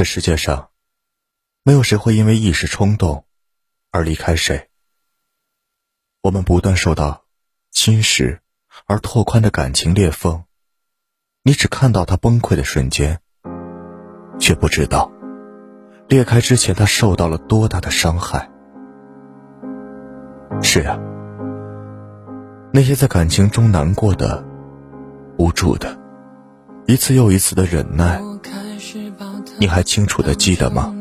这世界上，没有谁会因为一时冲动而离开谁。我们不断受到侵蚀而拓宽的感情裂缝，你只看到他崩溃的瞬间，却不知道裂开之前他受到了多大的伤害。是啊，那些在感情中难过的、无助的，一次又一次的忍耐。你还清楚的记得吗？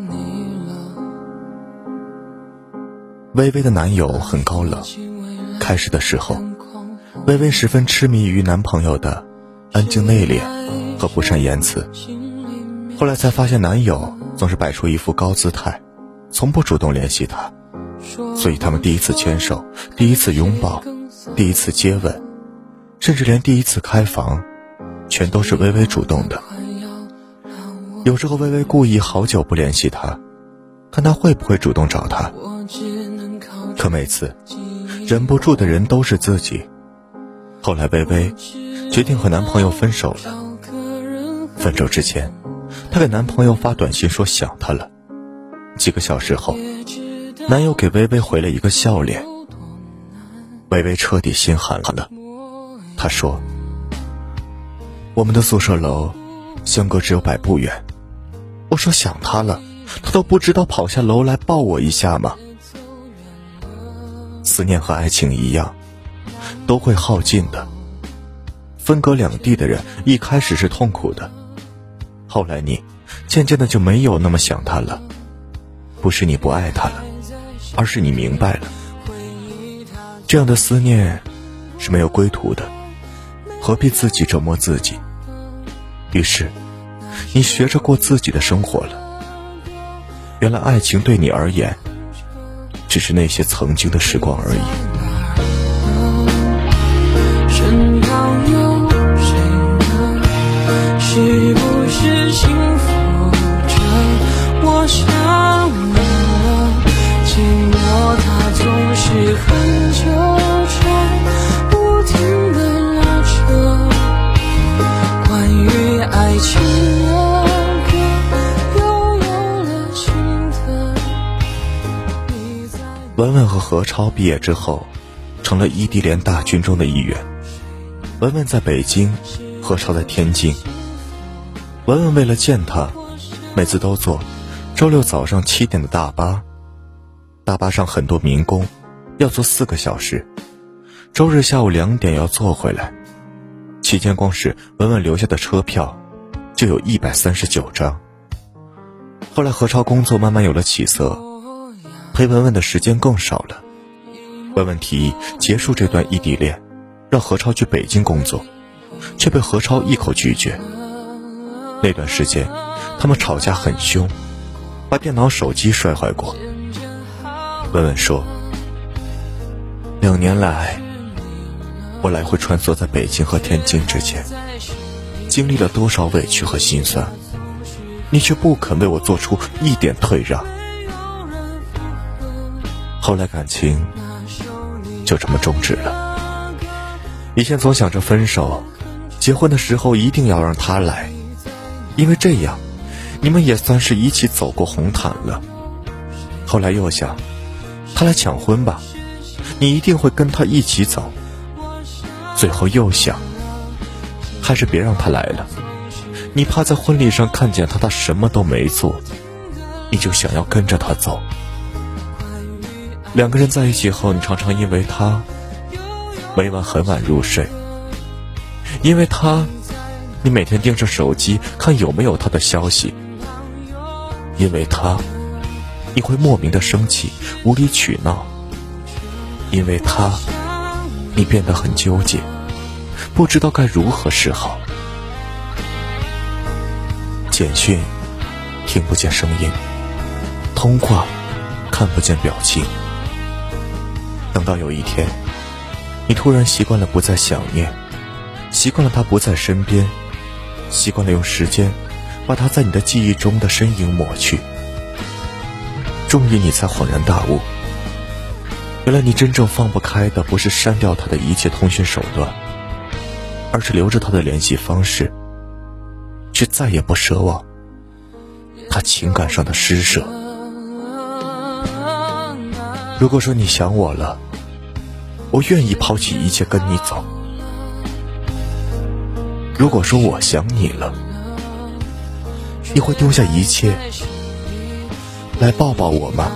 微微的男友很高冷，开始的时候，微微十分痴迷于男朋友的安静内敛和不善言辞。后来才发现，男友总是摆出一副高姿态，从不主动联系她，所以他们第一次牵手、第一次拥抱、第一次接吻，甚至连第一次开房，全都是微微主动的。有时候，微微故意好久不联系他，看他会不会主动找他。可每次，忍不住的人都是自己。后来，微微决定和男朋友分手了。分手之前，她给男朋友发短信说想他了。几个小时后，男友给微微回了一个笑脸。微微彻底心寒了。他说：“我们的宿舍楼相隔只有百步远。”我说想他了，他都不知道跑下楼来抱我一下吗？思念和爱情一样，都会耗尽的。分隔两地的人一开始是痛苦的，后来你渐渐的就没有那么想他了。不是你不爱他了，而是你明白了，这样的思念是没有归途的，何必自己折磨自己？于是。你学着过自己的生活了。原来爱情对你而言，只是那些曾经的时光而已。是不是幸福着？我想了，寂寞它总是很文文和何超毕业之后，成了异地恋大军中的一员。文文在北京，何超在天津。文文为了见他，每次都坐周六早上七点的大巴，大巴上很多民工，要坐四个小时。周日下午两点要坐回来，期间光是文文留下的车票，就有一百三十九张。后来何超工作慢慢有了起色。陪文文的时间更少了，文文提议结束这段异地恋，让何超去北京工作，却被何超一口拒绝。那段时间，他们吵架很凶，把电脑、手机摔坏过。文文说：“两年来，我来回穿梭在北京和天津之间，经历了多少委屈和心酸，你却不肯为我做出一点退让。”后来感情就这么终止了。以前总想着分手，结婚的时候一定要让他来，因为这样，你们也算是一起走过红毯了。后来又想，他来抢婚吧，你一定会跟他一起走。最后又想，还是别让他来了，你怕在婚礼上看见他，他什么都没做，你就想要跟着他走。两个人在一起后，你常常因为他每晚很晚入睡，因为他，你每天盯着手机看有没有他的消息，因为他，你会莫名的生气、无理取闹，因为他，你变得很纠结，不知道该如何是好。简讯听不见声音，通话看不见表情。等到有一天，你突然习惯了不再想念，习惯了他不在身边，习惯了用时间把他在你的记忆中的身影抹去，终于你才恍然大悟，原来你真正放不开的不是删掉他的一切通讯手段，而是留着他的联系方式，却再也不奢望他情感上的施舍。如果说你想我了，我愿意抛弃一切跟你走。如果说我想你了，你会丢下一切来抱抱我吗？